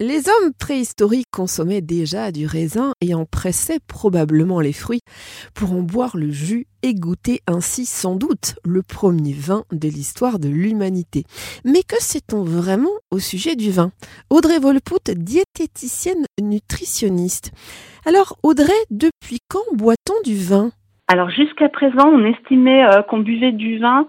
Les hommes préhistoriques consommaient déjà du raisin et en pressaient probablement les fruits pour en boire le jus et goûter ainsi sans doute le premier vin de l'histoire de l'humanité. Mais que sait-on vraiment au sujet du vin? Audrey Volpout, diététicienne nutritionniste. Alors Audrey, depuis quand boit-on du vin? Alors jusqu'à présent, on estimait euh, qu'on buvait du vin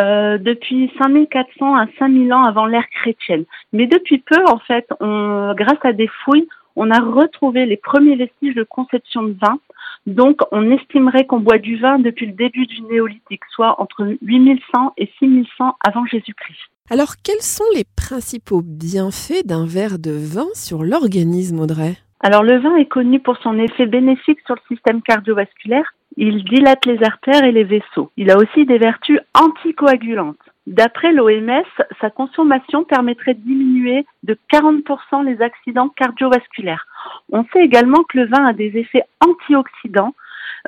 euh, depuis 5400 à 5000 ans avant l'ère chrétienne. Mais depuis peu, en fait, on, grâce à des fouilles, on a retrouvé les premiers vestiges de conception de vin. Donc, on estimerait qu'on boit du vin depuis le début du néolithique, soit entre 8100 et 6100 avant Jésus-Christ. Alors, quels sont les principaux bienfaits d'un verre de vin sur l'organisme, Audrey? Alors le vin est connu pour son effet bénéfique sur le système cardiovasculaire. Il dilate les artères et les vaisseaux. Il a aussi des vertus anticoagulantes. D'après l'OMS, sa consommation permettrait de diminuer de 40% les accidents cardiovasculaires. On sait également que le vin a des effets antioxydants.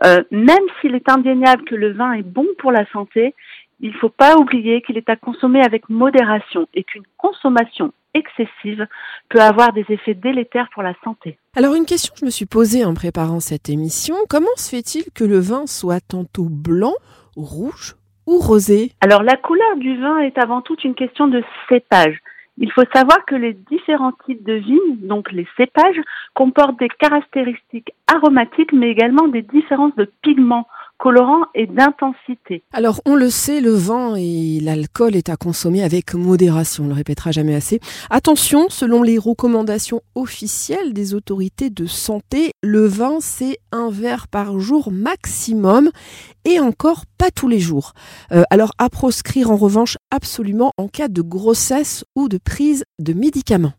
Euh, même s'il est indéniable que le vin est bon pour la santé, il ne faut pas oublier qu'il est à consommer avec modération et qu'une consommation excessive peut avoir des effets délétères pour la santé. Alors une question que je me suis posée en préparant cette émission, comment se fait-il que le vin soit tantôt blanc, rouge ou rosé? Alors la couleur du vin est avant tout une question de cépage. Il faut savoir que les différents types de vignes, donc les cépages, comportent des caractéristiques aromatiques mais également des différences de pigments colorant et d'intensité. Alors on le sait, le vin et l'alcool est à consommer avec modération, on le répétera jamais assez. Attention, selon les recommandations officielles des autorités de santé, le vin c'est un verre par jour maximum et encore pas tous les jours. Euh, alors à proscrire en revanche absolument en cas de grossesse ou de prise de médicaments.